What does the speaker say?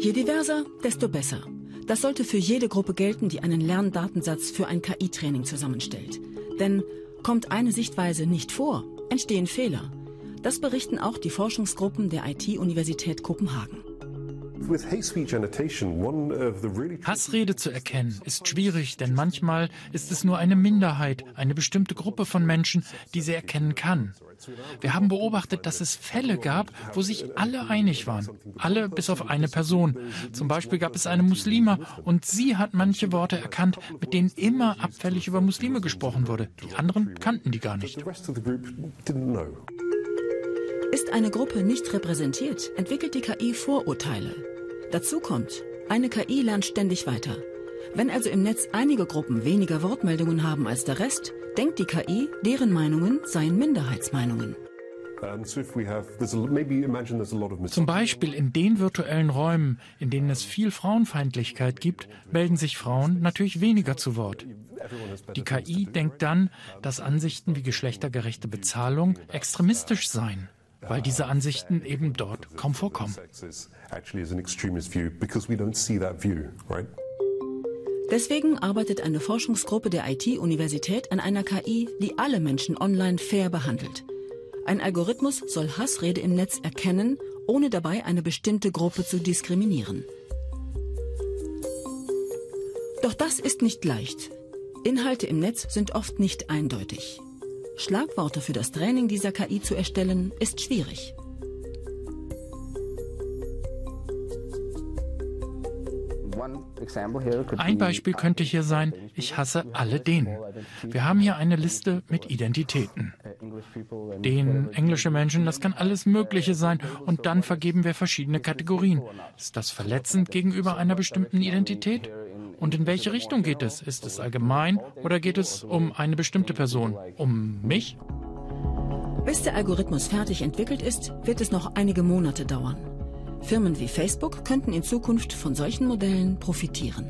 Je diverser, desto besser. Das sollte für jede Gruppe gelten, die einen Lerndatensatz für ein KI-Training zusammenstellt. Denn kommt eine Sichtweise nicht vor, entstehen Fehler. Das berichten auch die Forschungsgruppen der IT-Universität Kopenhagen. Hassrede zu erkennen ist schwierig, denn manchmal ist es nur eine Minderheit, eine bestimmte Gruppe von Menschen, die sie erkennen kann. Wir haben beobachtet, dass es Fälle gab, wo sich alle einig waren. Alle bis auf eine Person. Zum Beispiel gab es eine Muslima und sie hat manche Worte erkannt, mit denen immer abfällig über Muslime gesprochen wurde. Die anderen kannten die gar nicht. Ist eine Gruppe nicht repräsentiert, entwickelt die KI Vorurteile. Dazu kommt, eine KI lernt ständig weiter. Wenn also im Netz einige Gruppen weniger Wortmeldungen haben als der Rest, denkt die KI, deren Meinungen seien Minderheitsmeinungen. Zum Beispiel in den virtuellen Räumen, in denen es viel Frauenfeindlichkeit gibt, melden sich Frauen natürlich weniger zu Wort. Die KI denkt dann, dass Ansichten wie geschlechtergerechte Bezahlung extremistisch seien weil diese Ansichten eben dort kaum vorkommen. Deswegen arbeitet eine Forschungsgruppe der IT-Universität an einer KI, die alle Menschen online fair behandelt. Ein Algorithmus soll Hassrede im Netz erkennen, ohne dabei eine bestimmte Gruppe zu diskriminieren. Doch das ist nicht leicht. Inhalte im Netz sind oft nicht eindeutig. Schlagworte für das Training dieser KI zu erstellen, ist schwierig. Ein Beispiel könnte hier sein, ich hasse alle den. Wir haben hier eine Liste mit Identitäten. Den, englische Menschen, das kann alles Mögliche sein und dann vergeben wir verschiedene Kategorien. Ist das verletzend gegenüber einer bestimmten Identität? Und in welche Richtung geht es? Ist es allgemein oder geht es um eine bestimmte Person? Um mich? Bis der Algorithmus fertig entwickelt ist, wird es noch einige Monate dauern. Firmen wie Facebook könnten in Zukunft von solchen Modellen profitieren.